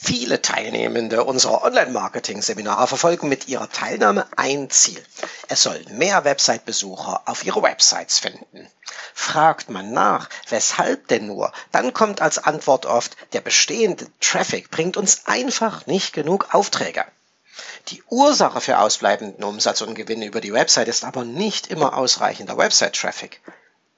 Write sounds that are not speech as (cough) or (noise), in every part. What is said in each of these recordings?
Viele Teilnehmende unserer Online-Marketing-Seminare verfolgen mit ihrer Teilnahme ein Ziel. Es soll mehr Website-Besucher auf ihre Websites finden. Fragt man nach, weshalb denn nur, dann kommt als Antwort oft, der bestehende Traffic bringt uns einfach nicht genug Aufträge. Die Ursache für ausbleibenden Umsatz und Gewinne über die Website ist aber nicht immer ausreichender Website-Traffic.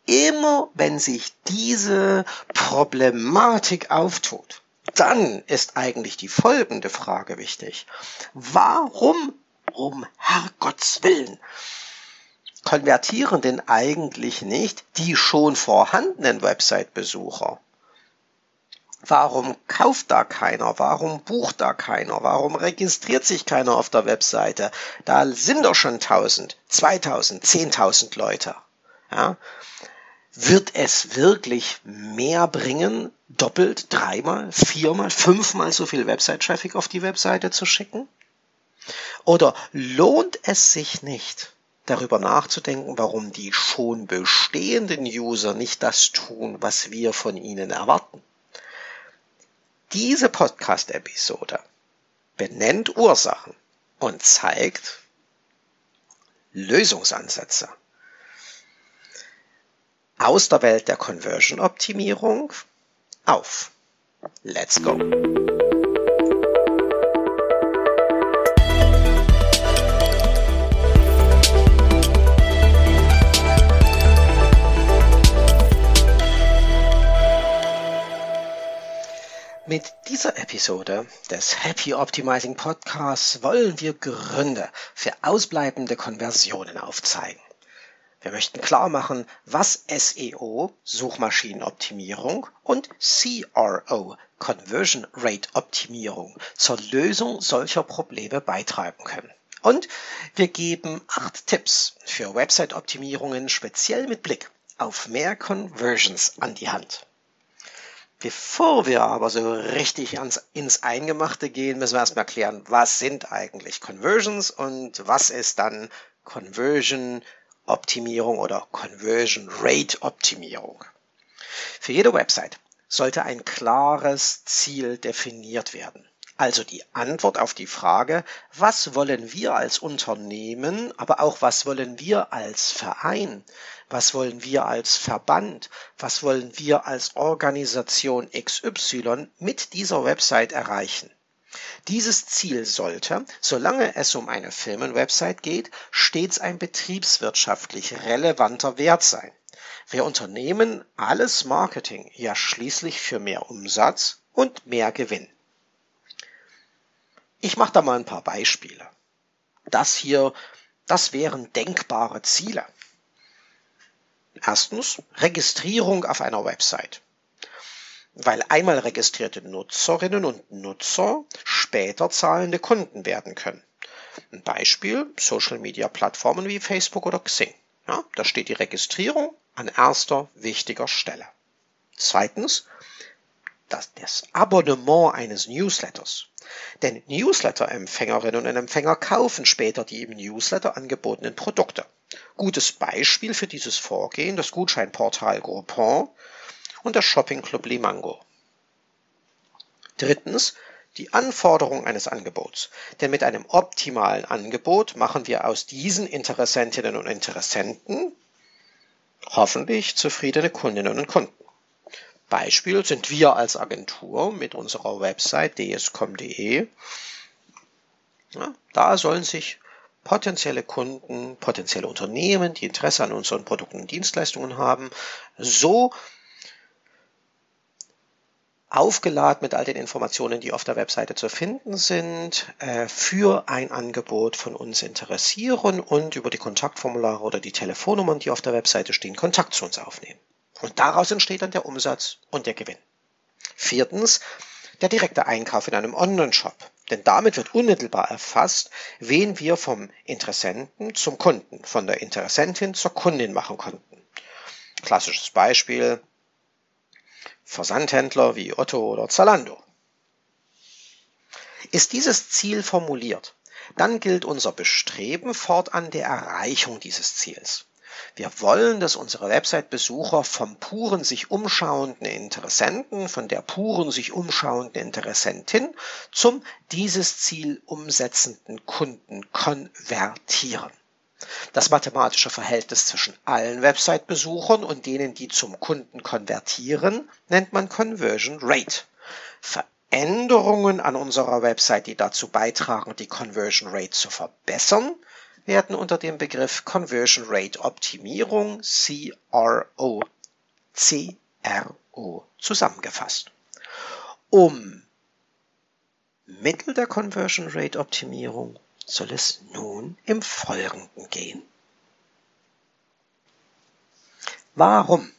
Immer wenn sich diese Problematik auftut, dann ist eigentlich die folgende Frage wichtig. Warum um Herrgotts Willen konvertieren denn eigentlich nicht die schon vorhandenen Website-Besucher? Warum kauft da keiner? Warum bucht da keiner? Warum registriert sich keiner auf der Webseite? Da sind doch schon 1000, 2000, 10.000 Leute. Ja? Wird es wirklich mehr bringen, doppelt, dreimal, viermal, fünfmal so viel Website-Traffic auf die Webseite zu schicken? Oder lohnt es sich nicht, darüber nachzudenken, warum die schon bestehenden User nicht das tun, was wir von ihnen erwarten? Diese Podcast-Episode benennt Ursachen und zeigt Lösungsansätze aus der Welt der Conversion-Optimierung auf. Let's go! Mit dieser Episode des Happy Optimizing Podcasts wollen wir Gründe für ausbleibende Konversionen aufzeigen. Wir möchten klar machen, was SEO, Suchmaschinenoptimierung und CRO, Conversion Rate Optimierung zur Lösung solcher Probleme beitragen können. Und wir geben acht Tipps für Website-Optimierungen speziell mit Blick auf mehr Conversions an die Hand. Bevor wir aber so richtig ans, ins Eingemachte gehen, müssen wir erstmal klären, was sind eigentlich Conversions und was ist dann Conversion Optimierung oder Conversion Rate Optimierung. Für jede Website sollte ein klares Ziel definiert werden. Also die Antwort auf die Frage, was wollen wir als Unternehmen, aber auch was wollen wir als Verein, was wollen wir als Verband, was wollen wir als Organisation XY mit dieser Website erreichen. Dieses Ziel sollte, solange es um eine Firmenwebsite geht, stets ein betriebswirtschaftlich relevanter Wert sein. Wir unternehmen alles Marketing ja schließlich für mehr Umsatz und mehr Gewinn. Ich mache da mal ein paar Beispiele. Das hier, das wären denkbare Ziele. Erstens Registrierung auf einer Website. Weil einmal registrierte Nutzerinnen und Nutzer später zahlende Kunden werden können. Ein Beispiel Social Media Plattformen wie Facebook oder Xing. Ja, da steht die Registrierung an erster wichtiger Stelle. Zweitens das, das Abonnement eines Newsletters. Denn Newsletter-Empfängerinnen und Empfänger kaufen später die im Newsletter angebotenen Produkte. Gutes Beispiel für dieses Vorgehen das Gutscheinportal Groupon und der Shopping Club Limango. Drittens die Anforderung eines Angebots. Denn mit einem optimalen Angebot machen wir aus diesen Interessentinnen und Interessenten hoffentlich zufriedene Kundinnen und Kunden. Beispiel sind wir als Agentur mit unserer Website dscom.de. Ja, da sollen sich potenzielle Kunden, potenzielle Unternehmen, die Interesse an unseren Produkten und Dienstleistungen haben, so aufgeladen mit all den Informationen, die auf der Webseite zu finden sind, äh, für ein Angebot von uns interessieren und über die Kontaktformulare oder die Telefonnummern, die auf der Webseite stehen, Kontakt zu uns aufnehmen. Und daraus entsteht dann der Umsatz und der Gewinn. Viertens, der direkte Einkauf in einem Online-Shop. Denn damit wird unmittelbar erfasst, wen wir vom Interessenten zum Kunden, von der Interessentin zur Kundin machen konnten. Klassisches Beispiel, Versandhändler wie Otto oder Zalando. Ist dieses Ziel formuliert, dann gilt unser Bestreben fortan der Erreichung dieses Ziels. Wir wollen, dass unsere Website-Besucher vom puren sich umschauenden Interessenten, von der puren sich umschauenden Interessentin zum dieses Ziel umsetzenden Kunden konvertieren. Das mathematische Verhältnis zwischen allen Website-Besuchern und denen, die zum Kunden konvertieren, nennt man Conversion Rate. Veränderungen an unserer Website, die dazu beitragen, die Conversion Rate zu verbessern, werden unter dem Begriff Conversion Rate Optimierung CRO, CRO zusammengefasst. Um Mittel der Conversion Rate Optimierung soll es nun im Folgenden gehen. Warum?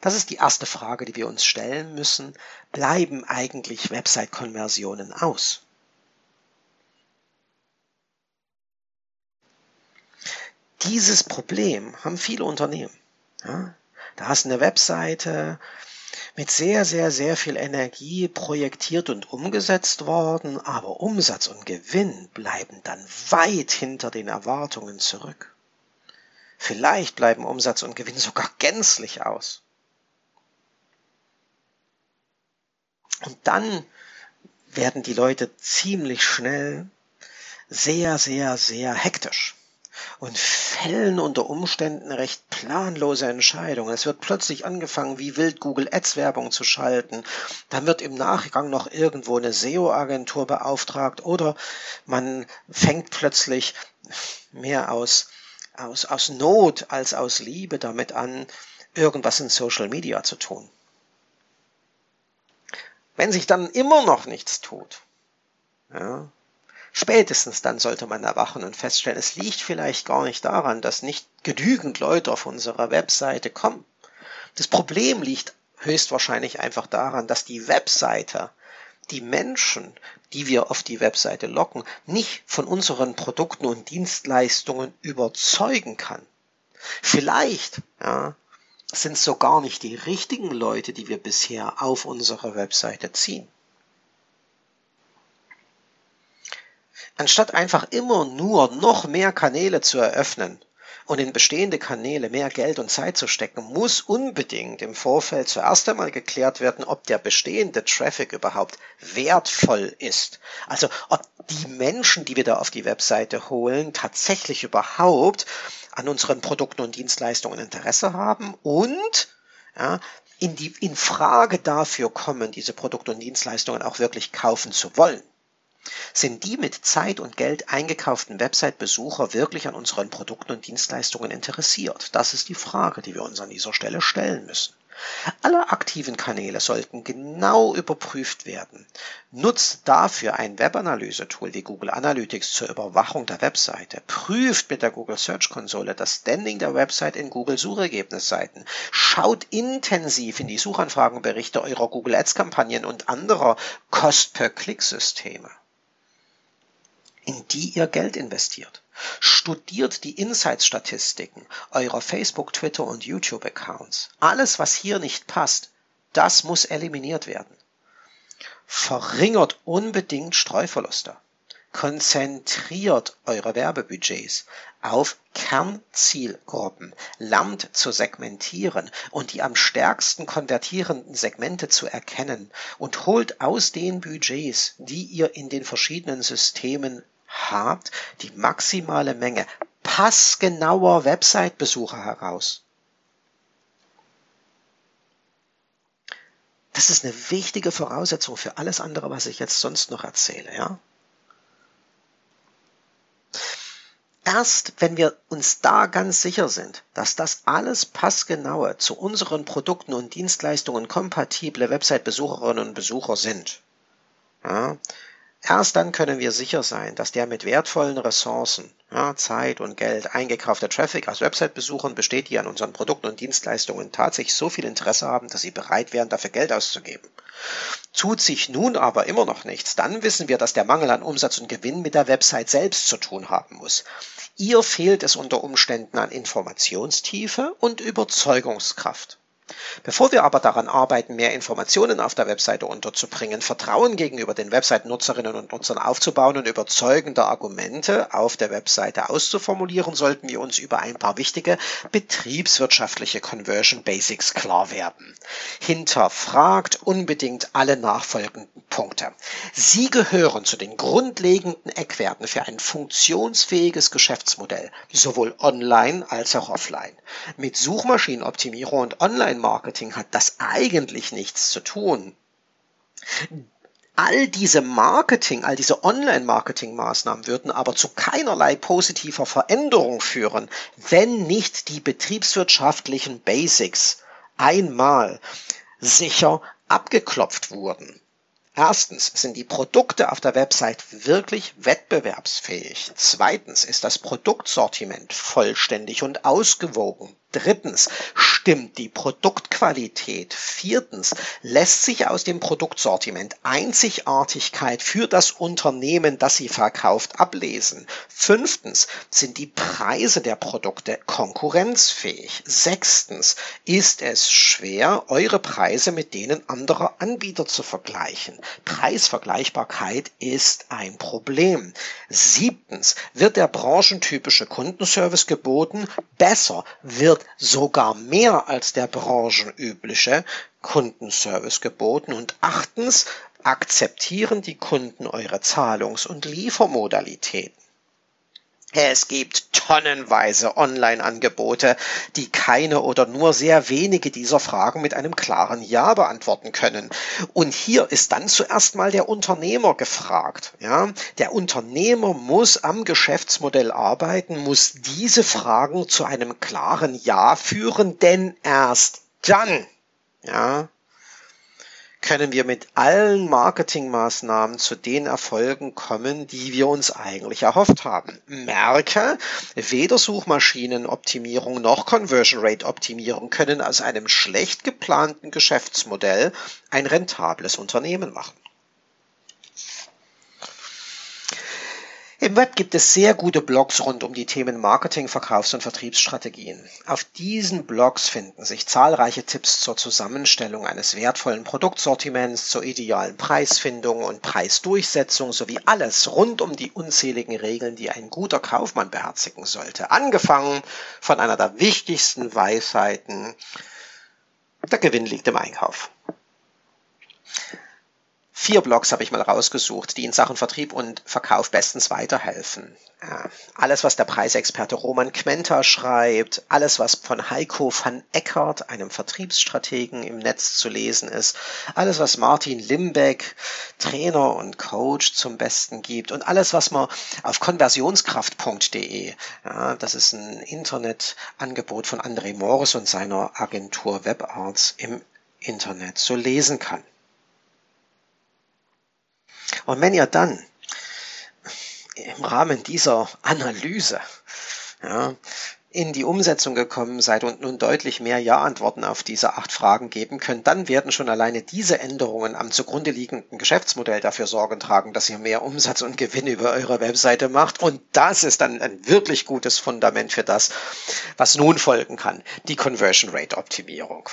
Das ist die erste Frage, die wir uns stellen müssen. Bleiben eigentlich Website-Konversionen aus? Dieses Problem haben viele Unternehmen. Ja, da hast du eine Webseite mit sehr, sehr, sehr viel Energie projektiert und umgesetzt worden, aber Umsatz und Gewinn bleiben dann weit hinter den Erwartungen zurück. Vielleicht bleiben Umsatz und Gewinn sogar gänzlich aus. Und dann werden die Leute ziemlich schnell sehr, sehr, sehr hektisch und fällen unter Umständen recht planlose Entscheidungen. Es wird plötzlich angefangen, wie wild Google Ads Werbung zu schalten. Dann wird im Nachgang noch irgendwo eine SEO-Agentur beauftragt oder man fängt plötzlich mehr aus, aus, aus Not als aus Liebe damit an, irgendwas in Social Media zu tun. Wenn sich dann immer noch nichts tut, ja, Spätestens dann sollte man erwachen und feststellen, es liegt vielleicht gar nicht daran, dass nicht genügend Leute auf unserer Webseite kommen. Das Problem liegt höchstwahrscheinlich einfach daran, dass die Webseite die Menschen, die wir auf die Webseite locken, nicht von unseren Produkten und Dienstleistungen überzeugen kann. Vielleicht ja, sind es sogar nicht die richtigen Leute, die wir bisher auf unsere Webseite ziehen. Anstatt einfach immer nur noch mehr Kanäle zu eröffnen und in bestehende Kanäle mehr Geld und Zeit zu stecken, muss unbedingt im Vorfeld zuerst einmal geklärt werden, ob der bestehende Traffic überhaupt wertvoll ist. Also ob die Menschen, die wir da auf die Webseite holen, tatsächlich überhaupt an unseren Produkten und Dienstleistungen Interesse haben und ja, in die in Frage dafür kommen, diese Produkte und Dienstleistungen auch wirklich kaufen zu wollen. Sind die mit Zeit und Geld eingekauften Website-Besucher wirklich an unseren Produkten und Dienstleistungen interessiert? Das ist die Frage, die wir uns an dieser Stelle stellen müssen. Alle aktiven Kanäle sollten genau überprüft werden. Nutzt dafür ein Webanalyse-Tool wie Google Analytics zur Überwachung der Webseite. Prüft mit der Google Search Konsole das Standing der Website in Google Suchergebnisseiten. Schaut intensiv in die Suchanfragenberichte eurer Google Ads Kampagnen und anderer Cost-per-Click-Systeme in die ihr Geld investiert. Studiert die Insights-Statistiken eurer Facebook, Twitter und YouTube-Accounts. Alles, was hier nicht passt, das muss eliminiert werden. Verringert unbedingt Streuverluste. Konzentriert eure Werbebudgets auf Kernzielgruppen, lernt zu segmentieren und die am stärksten konvertierenden Segmente zu erkennen und holt aus den Budgets, die ihr in den verschiedenen Systemen habt, die maximale Menge passgenauer Website-Besucher heraus. Das ist eine wichtige Voraussetzung für alles andere, was ich jetzt sonst noch erzähle, ja? Erst wenn wir uns da ganz sicher sind, dass das alles passgenaue zu unseren Produkten und Dienstleistungen kompatible Website-Besucherinnen und Besucher sind, ja, Erst dann können wir sicher sein, dass der mit wertvollen Ressourcen, ja, Zeit und Geld eingekaufte Traffic aus Website-Besuchern besteht, die an unseren Produkten und Dienstleistungen tatsächlich so viel Interesse haben, dass sie bereit wären, dafür Geld auszugeben. Tut sich nun aber immer noch nichts, dann wissen wir, dass der Mangel an Umsatz und Gewinn mit der Website selbst zu tun haben muss. Ihr fehlt es unter Umständen an Informationstiefe und Überzeugungskraft. Bevor wir aber daran arbeiten, mehr Informationen auf der Webseite unterzubringen, Vertrauen gegenüber den Website-Nutzerinnen und Nutzern aufzubauen und überzeugende Argumente auf der Webseite auszuformulieren, sollten wir uns über ein paar wichtige betriebswirtschaftliche Conversion Basics klar werden. Hinterfragt unbedingt alle nachfolgenden Punkte. Sie gehören zu den grundlegenden Eckwerten für ein funktionsfähiges Geschäftsmodell, sowohl online als auch offline. Mit Suchmaschinenoptimierung und Online-Marketing hat das eigentlich nichts zu tun. All diese Marketing, all diese Online-Marketing-Maßnahmen würden aber zu keinerlei positiver Veränderung führen, wenn nicht die betriebswirtschaftlichen Basics einmal sicher abgeklopft wurden. Erstens sind die Produkte auf der Website wirklich wettbewerbsfähig. Zweitens ist das Produktsortiment vollständig und ausgewogen. Drittens stimmt die Produktqualität. Viertens lässt sich aus dem Produktsortiment Einzigartigkeit für das Unternehmen, das sie verkauft, ablesen. Fünftens sind die Preise der Produkte konkurrenzfähig. Sechstens ist es schwer, eure Preise mit denen anderer Anbieter zu vergleichen. Preisvergleichbarkeit ist ein Problem. Siebtens wird der branchentypische Kundenservice geboten. Besser wird sogar mehr als der branchenübliche Kundenservice geboten. Und achtens, akzeptieren die Kunden eure Zahlungs- und Liefermodalitäten. Es gibt tonnenweise Online-Angebote, die keine oder nur sehr wenige dieser Fragen mit einem klaren Ja beantworten können. Und hier ist dann zuerst mal der Unternehmer gefragt. Ja, der Unternehmer muss am Geschäftsmodell arbeiten, muss diese Fragen zu einem klaren Ja führen, denn erst dann, ja, können wir mit allen Marketingmaßnahmen zu den Erfolgen kommen, die wir uns eigentlich erhofft haben. Merke, weder Suchmaschinenoptimierung noch Conversion Rate Optimierung können aus einem schlecht geplanten Geschäftsmodell ein rentables Unternehmen machen. Im Web gibt es sehr gute Blogs rund um die Themen Marketing, Verkaufs- und Vertriebsstrategien. Auf diesen Blogs finden sich zahlreiche Tipps zur Zusammenstellung eines wertvollen Produktsortiments, zur idealen Preisfindung und Preisdurchsetzung sowie alles rund um die unzähligen Regeln, die ein guter Kaufmann beherzigen sollte. Angefangen von einer der wichtigsten Weisheiten, der Gewinn liegt im Einkauf. Vier Blogs habe ich mal rausgesucht, die in Sachen Vertrieb und Verkauf bestens weiterhelfen. Alles, was der Preisexperte Roman Quenta schreibt, alles, was von Heiko van Eckert, einem Vertriebsstrategen im Netz zu lesen ist, alles, was Martin Limbeck, Trainer und Coach zum Besten gibt und alles, was man auf konversionskraft.de, ja, das ist ein Internetangebot von André Morris und seiner Agentur WebArts im Internet so lesen kann. Und wenn ihr dann im Rahmen dieser Analyse ja, in die Umsetzung gekommen seid und nun deutlich mehr Ja-Antworten auf diese acht Fragen geben könnt, dann werden schon alleine diese Änderungen am zugrunde liegenden Geschäftsmodell dafür Sorgen tragen, dass ihr mehr Umsatz und Gewinn über eure Webseite macht. Und das ist dann ein wirklich gutes Fundament für das, was nun folgen kann, die Conversion Rate Optimierung.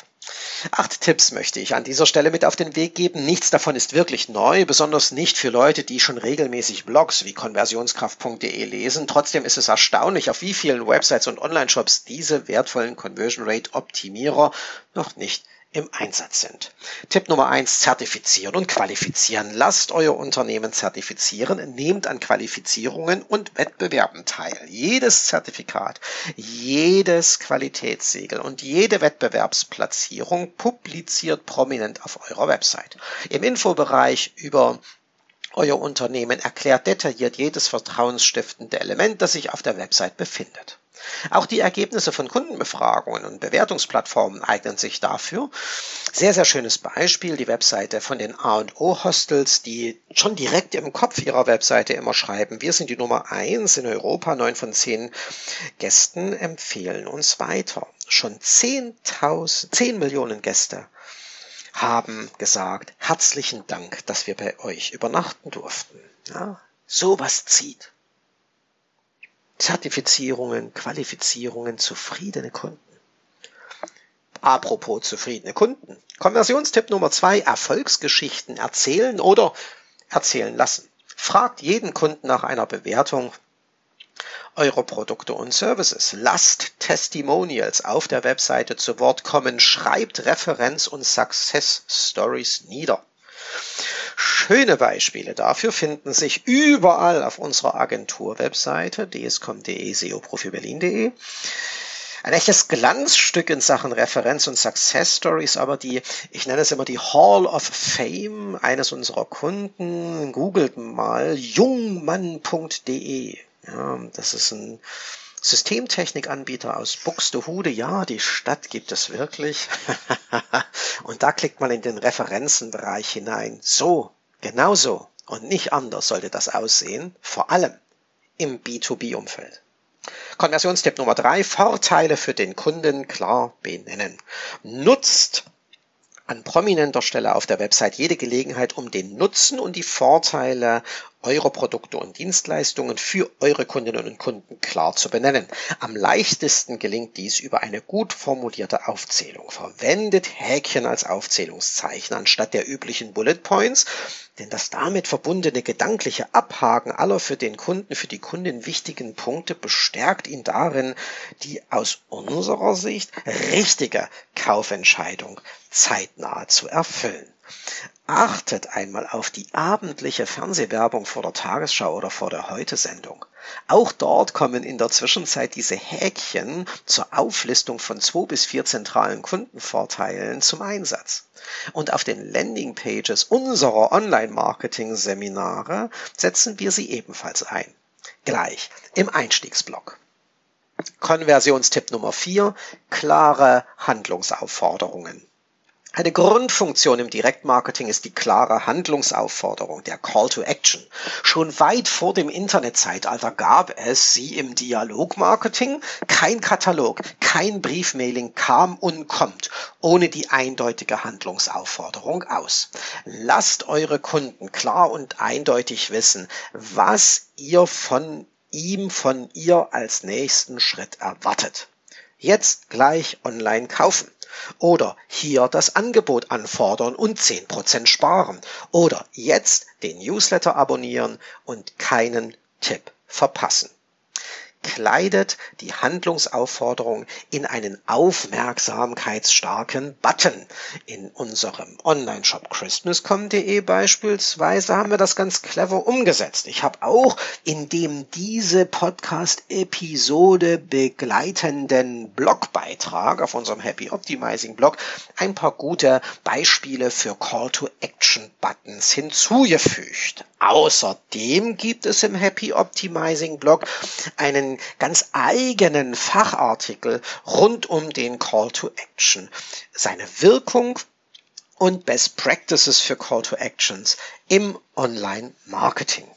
Acht Tipps möchte ich an dieser Stelle mit auf den Weg geben. Nichts davon ist wirklich neu, besonders nicht für Leute, die schon regelmäßig Blogs wie konversionskraft.de lesen. Trotzdem ist es erstaunlich, auf wie vielen Websites und Online-Shops diese wertvollen Conversion Rate Optimierer noch nicht im Einsatz sind. Tipp Nummer eins: Zertifizieren und qualifizieren. Lasst euer Unternehmen zertifizieren, nehmt an Qualifizierungen und Wettbewerben teil. Jedes Zertifikat, jedes Qualitätssiegel und jede Wettbewerbsplatzierung publiziert prominent auf eurer Website. Im Infobereich über euer Unternehmen erklärt detailliert jedes vertrauensstiftende Element, das sich auf der Website befindet. Auch die Ergebnisse von Kundenbefragungen und Bewertungsplattformen eignen sich dafür. Sehr, sehr schönes Beispiel, die Webseite von den A&O Hostels, die schon direkt im Kopf ihrer Webseite immer schreiben, wir sind die Nummer eins in Europa, neun von zehn Gästen empfehlen uns weiter. Schon 10.000, 10 Millionen Gäste haben gesagt, herzlichen Dank, dass wir bei euch übernachten durften. Ja, sowas zieht. Zertifizierungen, Qualifizierungen, zufriedene Kunden. Apropos zufriedene Kunden. Konversionstipp Nummer zwei, Erfolgsgeschichten erzählen oder erzählen lassen. Fragt jeden Kunden nach einer Bewertung eurer Produkte und Services. Lasst Testimonials auf der Webseite zu Wort kommen. Schreibt Referenz- und Success Stories nieder. Schöne Beispiele dafür finden sich überall auf unserer Agentur-Webseite dscom.de, seoprofiberlin.de. Ein echtes Glanzstück in Sachen Referenz und Success Stories, aber die, ich nenne es immer die Hall of Fame eines unserer Kunden. Googelt mal jungmann.de. Ja, das ist ein Systemtechnikanbieter aus Buxtehude. Ja, die Stadt gibt es wirklich. (laughs) und da klickt man in den Referenzenbereich hinein. So, genau so und nicht anders sollte das aussehen, vor allem im B2B-Umfeld. Konversionstipp Nummer drei, Vorteile für den Kunden klar benennen. Nutzt an prominenter Stelle auf der Website jede Gelegenheit, um den Nutzen und die Vorteile eurer Produkte und Dienstleistungen für eure Kundinnen und Kunden klar zu benennen. Am leichtesten gelingt dies über eine gut formulierte Aufzählung. Verwendet Häkchen als Aufzählungszeichen anstatt der üblichen Bullet Points, denn das damit verbundene gedankliche Abhaken aller für den Kunden, für die Kundin wichtigen Punkte bestärkt ihn darin, die aus unserer Sicht richtige Kaufentscheidung zeitnah zu erfüllen. Achtet einmal auf die abendliche Fernsehwerbung vor der Tagesschau oder vor der Heute-Sendung. Auch dort kommen in der Zwischenzeit diese Häkchen zur Auflistung von zwei bis vier zentralen Kundenvorteilen zum Einsatz. Und auf den Landingpages unserer Online-Marketing-Seminare setzen wir sie ebenfalls ein. Gleich im Einstiegsblock. Konversionstipp Nummer vier: Klare Handlungsaufforderungen. Eine Grundfunktion im Direktmarketing ist die klare Handlungsaufforderung, der Call to Action. Schon weit vor dem Internetzeitalter gab es sie im Dialogmarketing. Kein Katalog, kein Briefmailing kam und kommt ohne die eindeutige Handlungsaufforderung aus. Lasst eure Kunden klar und eindeutig wissen, was ihr von ihm, von ihr als nächsten Schritt erwartet. Jetzt gleich online kaufen. Oder hier das Angebot anfordern und 10% sparen. Oder jetzt den Newsletter abonnieren und keinen Tipp verpassen kleidet die Handlungsaufforderung in einen aufmerksamkeitsstarken Button. In unserem Online-Shop christmascom.de beispielsweise haben wir das ganz clever umgesetzt. Ich habe auch in dem diese Podcast-Episode begleitenden Blogbeitrag auf unserem Happy Optimizing Blog ein paar gute Beispiele für Call-to-Action-Buttons hinzugefügt. Außerdem gibt es im Happy Optimizing Blog einen ganz eigenen Fachartikel rund um den Call to Action, seine Wirkung und Best Practices für Call to Actions im Online Marketing.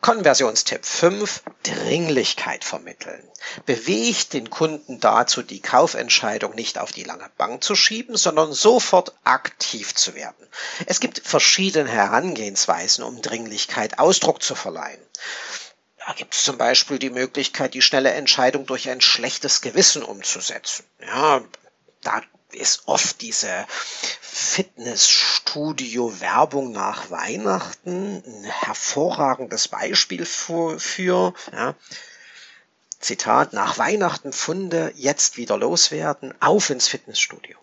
Konversionstipp 5. Dringlichkeit vermitteln. Bewegt den Kunden dazu, die Kaufentscheidung nicht auf die lange Bank zu schieben, sondern sofort aktiv zu werden. Es gibt verschiedene Herangehensweisen, um Dringlichkeit Ausdruck zu verleihen. Da gibt es zum Beispiel die Möglichkeit, die schnelle Entscheidung durch ein schlechtes Gewissen umzusetzen. Ja, da ist oft diese Fitnessstudio-Werbung nach Weihnachten ein hervorragendes Beispiel für. für ja. Zitat, nach Weihnachten Funde, jetzt wieder loswerden, auf ins Fitnessstudio.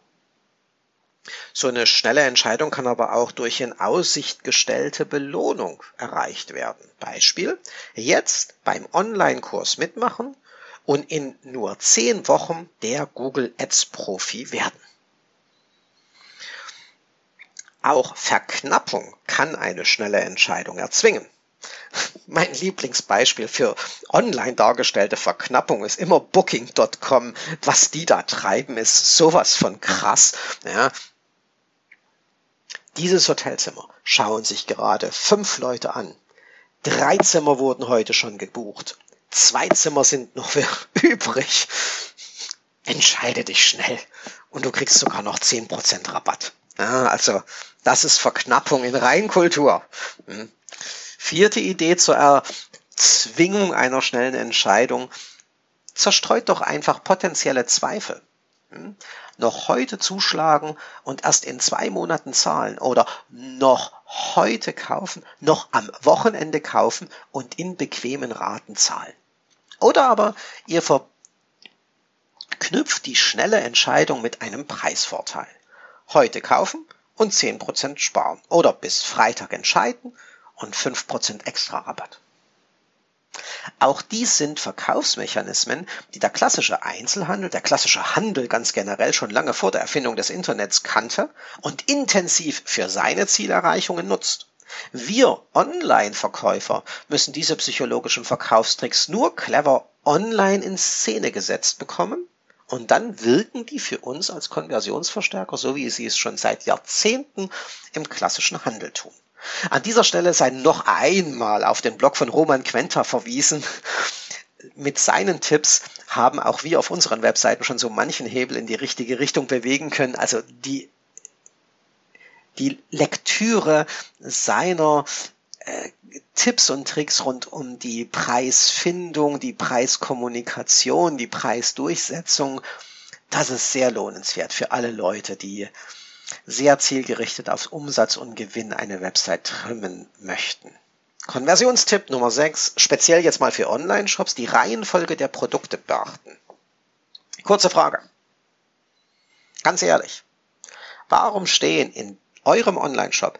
So eine schnelle Entscheidung kann aber auch durch in Aussicht gestellte Belohnung erreicht werden. Beispiel, jetzt beim Online-Kurs mitmachen und in nur zehn Wochen der Google Ads Profi werden. Auch Verknappung kann eine schnelle Entscheidung erzwingen. (laughs) Mein Lieblingsbeispiel für online dargestellte Verknappung ist immer Booking.com. Was die da treiben, ist sowas von krass. Ja, dieses Hotelzimmer schauen sich gerade fünf Leute an. Drei Zimmer wurden heute schon gebucht. Zwei Zimmer sind noch (laughs) übrig. Entscheide dich schnell und du kriegst sogar noch zehn Prozent Rabatt. Ja, also, das ist Verknappung in Reinkultur. Hm. Vierte Idee zur Erzwingung einer schnellen Entscheidung. Zerstreut doch einfach potenzielle Zweifel. Hm. Noch heute zuschlagen und erst in zwei Monaten zahlen oder noch heute kaufen, noch am Wochenende kaufen und in bequemen Raten zahlen. Oder aber ihr verknüpft die schnelle Entscheidung mit einem Preisvorteil. Heute kaufen und 10% sparen oder bis Freitag entscheiden und 5% extra Rabatt. Auch dies sind Verkaufsmechanismen, die der klassische Einzelhandel, der klassische Handel ganz generell schon lange vor der Erfindung des Internets kannte und intensiv für seine Zielerreichungen nutzt. Wir Online-Verkäufer müssen diese psychologischen Verkaufstricks nur clever online in Szene gesetzt bekommen und dann wirken die für uns als Konversionsverstärker, so wie sie es schon seit Jahrzehnten im klassischen Handel tun. An dieser Stelle sei noch einmal auf den Blog von Roman Quenta verwiesen. Mit seinen Tipps haben auch wir auf unseren Webseiten schon so manchen Hebel in die richtige Richtung bewegen können. Also die, die Lektüre seiner äh, Tipps und Tricks rund um die Preisfindung, die Preiskommunikation, die Preisdurchsetzung, das ist sehr lohnenswert für alle Leute, die sehr zielgerichtet auf Umsatz und Gewinn eine Website trimmen möchten. Konversionstipp Nummer 6, speziell jetzt mal für Online-Shops, die Reihenfolge der Produkte beachten. Kurze Frage. Ganz ehrlich, warum stehen in eurem Online-Shop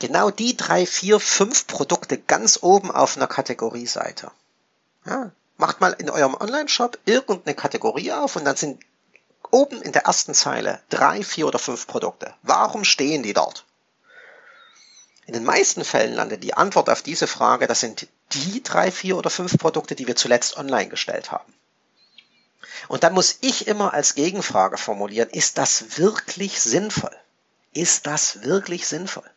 genau die drei, vier, fünf Produkte ganz oben auf einer Kategorieseite? Ja, macht mal in eurem Online-Shop irgendeine Kategorie auf und dann sind oben in der ersten Zeile drei, vier oder fünf Produkte. Warum stehen die dort? In den meisten Fällen landet die Antwort auf diese Frage, das sind die drei, vier oder fünf Produkte, die wir zuletzt online gestellt haben. Und dann muss ich immer als Gegenfrage formulieren, ist das wirklich sinnvoll? Ist das wirklich sinnvoll?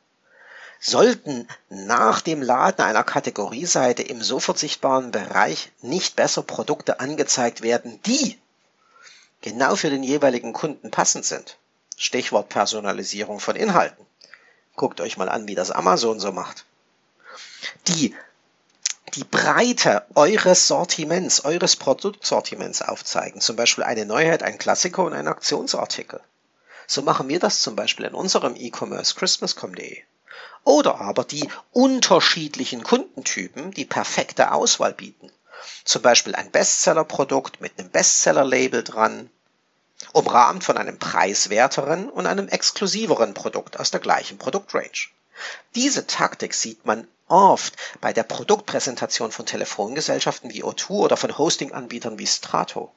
Sollten nach dem Laden einer Kategorieseite im sofort sichtbaren Bereich nicht besser Produkte angezeigt werden, die genau für den jeweiligen Kunden passend sind. Stichwort Personalisierung von Inhalten. Guckt euch mal an, wie das Amazon so macht. Die die Breite eures Sortiments, eures Produktsortiments aufzeigen. Zum Beispiel eine Neuheit, ein Klassiker und ein Aktionsartikel. So machen wir das zum Beispiel in unserem E-Commerce Christmas.com.de. Oder aber die unterschiedlichen Kundentypen, die perfekte Auswahl bieten. Zum Beispiel ein Bestsellerprodukt mit einem Bestseller-Label dran, umrahmt von einem preiswerteren und einem exklusiveren Produkt aus der gleichen Produktrange. Diese Taktik sieht man oft bei der Produktpräsentation von Telefongesellschaften wie O2 oder von Hostinganbietern wie Strato.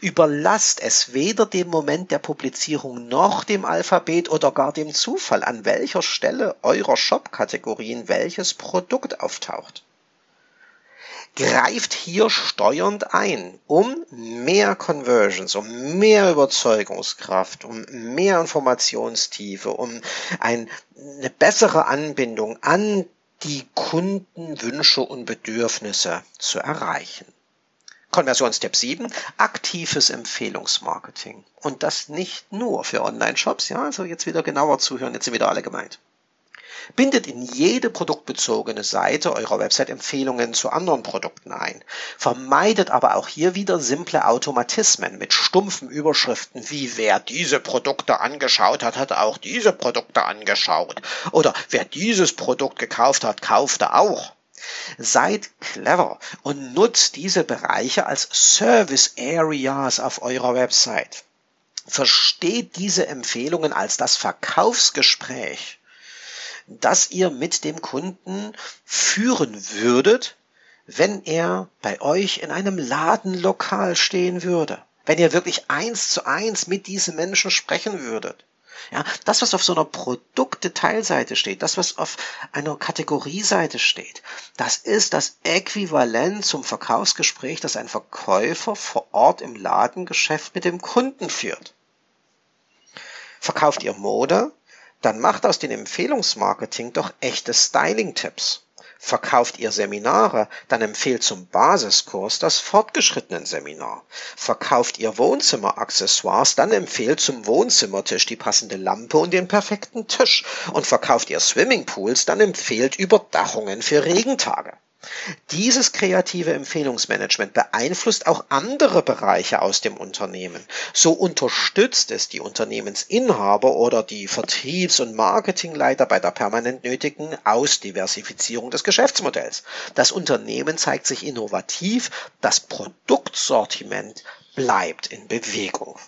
Überlasst es weder dem Moment der Publizierung noch dem Alphabet oder gar dem Zufall, an welcher Stelle eurer Shop-Kategorien welches Produkt auftaucht greift hier steuernd ein, um mehr Conversions, um mehr Überzeugungskraft, um mehr Informationstiefe, um ein, eine bessere Anbindung an die Kundenwünsche und Bedürfnisse zu erreichen. Konversionstipp 7, aktives Empfehlungsmarketing. Und das nicht nur für Online-Shops, ja, also jetzt wieder genauer zuhören, jetzt sind wieder alle gemeint. Bindet in jede produktbezogene Seite eurer Website Empfehlungen zu anderen Produkten ein. Vermeidet aber auch hier wieder simple Automatismen mit stumpfen Überschriften wie wer diese Produkte angeschaut hat, hat auch diese Produkte angeschaut. Oder wer dieses Produkt gekauft hat, kaufte auch. Seid clever und nutzt diese Bereiche als Service Areas auf eurer Website. Versteht diese Empfehlungen als das Verkaufsgespräch das ihr mit dem Kunden führen würdet, wenn er bei euch in einem Ladenlokal stehen würde. Wenn ihr wirklich eins zu eins mit diesen Menschen sprechen würdet. Ja, das, was auf so einer Produktdetailseite steht, das, was auf einer Kategorieseite steht, das ist das Äquivalent zum Verkaufsgespräch, das ein Verkäufer vor Ort im Ladengeschäft mit dem Kunden führt. Verkauft ihr Mode, dann macht aus dem Empfehlungsmarketing doch echte Styling-Tipps. Verkauft ihr Seminare, dann empfehlt zum Basiskurs das fortgeschrittenen Seminar. Verkauft ihr Wohnzimmeraccessoires, dann empfehlt zum Wohnzimmertisch die passende Lampe und den perfekten Tisch. Und verkauft ihr Swimmingpools, dann empfehlt Überdachungen für Regentage. Dieses kreative Empfehlungsmanagement beeinflusst auch andere Bereiche aus dem Unternehmen. So unterstützt es die Unternehmensinhaber oder die Vertriebs- und Marketingleiter bei der permanent nötigen Ausdiversifizierung des Geschäftsmodells. Das Unternehmen zeigt sich innovativ, das Produktsortiment bleibt in Bewegung.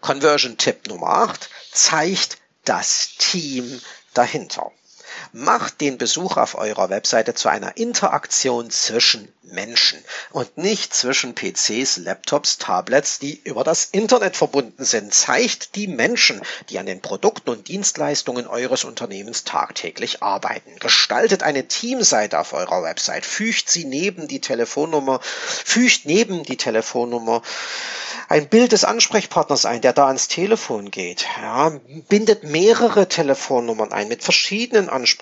Conversion-Tipp Nummer 8 zeigt das Team dahinter. Macht den Besuch auf eurer Webseite zu einer Interaktion zwischen Menschen und nicht zwischen PCs, Laptops, Tablets, die über das Internet verbunden sind. Zeigt die Menschen, die an den Produkten und Dienstleistungen eures Unternehmens tagtäglich arbeiten. Gestaltet eine Teamseite auf eurer Website. Fügt sie neben die Telefonnummer, fügt neben die Telefonnummer ein Bild des Ansprechpartners ein, der da ans Telefon geht. Ja, bindet mehrere Telefonnummern ein mit verschiedenen Ansprechpartnern,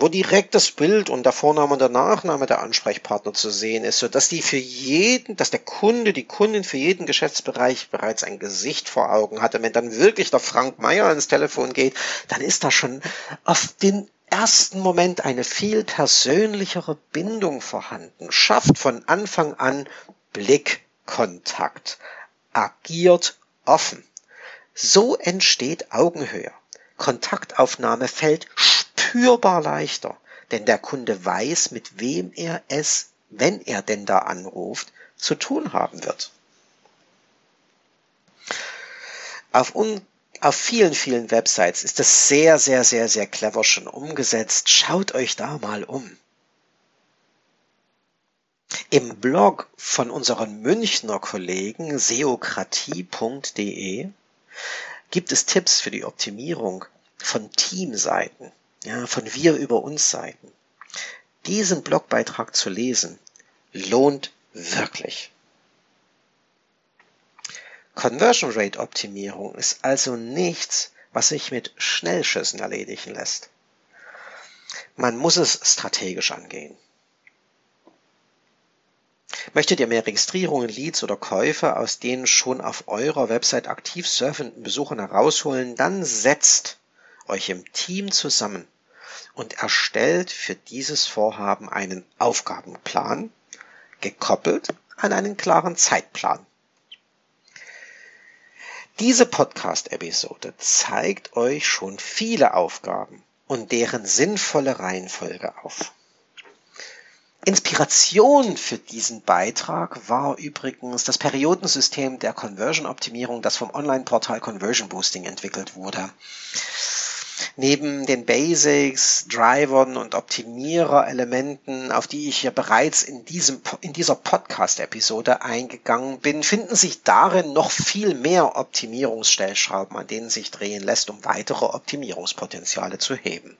wo direkt das Bild und der Vorname und der Nachname der Ansprechpartner zu sehen ist, sodass die für jeden, dass der Kunde, die Kundin für jeden Geschäftsbereich bereits ein Gesicht vor Augen hat. Und wenn dann wirklich der Frank Meyer ans Telefon geht, dann ist da schon auf den ersten Moment eine viel persönlichere Bindung vorhanden, schafft von Anfang an Blickkontakt agiert offen. So entsteht Augenhöhe. Kontaktaufnahme fällt spürbar leichter, denn der Kunde weiß, mit wem er es, wenn er denn da anruft, zu tun haben wird. Auf, un, auf vielen, vielen Websites ist es sehr, sehr, sehr, sehr clever schon umgesetzt. Schaut euch da mal um. Im Blog von unseren Münchner Kollegen seokratie.de gibt es Tipps für die Optimierung von Teamseiten, ja, von wir über uns Seiten. Diesen Blogbeitrag zu lesen lohnt wirklich. Conversion Rate Optimierung ist also nichts, was sich mit Schnellschüssen erledigen lässt. Man muss es strategisch angehen. Möchtet ihr mehr Registrierungen, Leads oder Käufe aus den schon auf eurer Website aktiv surfenden Besuchern herausholen, dann setzt euch im Team zusammen und erstellt für dieses Vorhaben einen Aufgabenplan, gekoppelt an einen klaren Zeitplan. Diese Podcast-Episode zeigt euch schon viele Aufgaben und deren sinnvolle Reihenfolge auf. Inspiration für diesen Beitrag war übrigens das Periodensystem der Conversion-Optimierung, das vom Online-Portal Conversion Boosting entwickelt wurde. Neben den Basics, Drivern und Optimierer-Elementen, auf die ich ja bereits in, diesem, in dieser Podcast-Episode eingegangen bin, finden sich darin noch viel mehr Optimierungsstellschrauben, an denen sich drehen lässt, um weitere Optimierungspotenziale zu heben.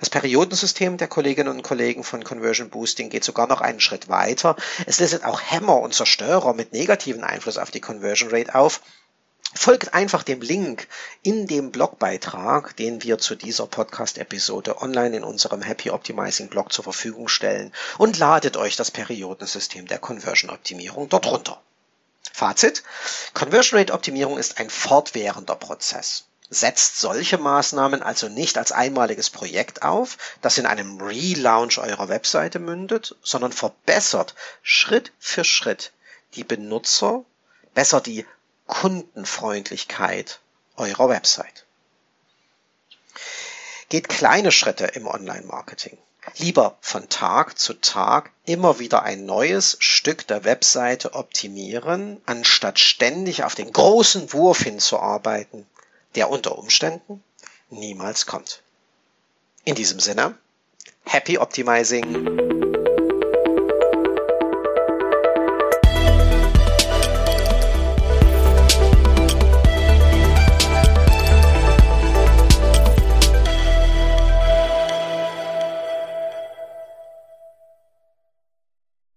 Das Periodensystem der Kolleginnen und Kollegen von Conversion Boosting geht sogar noch einen Schritt weiter. Es listet auch Hämmer und Zerstörer mit negativen Einfluss auf die Conversion Rate auf. Folgt einfach dem Link in dem Blogbeitrag, den wir zu dieser Podcast-Episode online in unserem Happy Optimizing Blog zur Verfügung stellen und ladet euch das Periodensystem der Conversion-Optimierung dort runter. Fazit. Conversion Rate Optimierung ist ein fortwährender Prozess setzt solche Maßnahmen also nicht als einmaliges Projekt auf, das in einem Relaunch eurer Webseite mündet, sondern verbessert Schritt für Schritt die Benutzer, besser die Kundenfreundlichkeit eurer Website. Geht kleine Schritte im Online-Marketing. Lieber von Tag zu Tag immer wieder ein neues Stück der Webseite optimieren, anstatt ständig auf den großen Wurf hinzuarbeiten, der unter Umständen niemals kommt. In diesem Sinne, happy optimizing!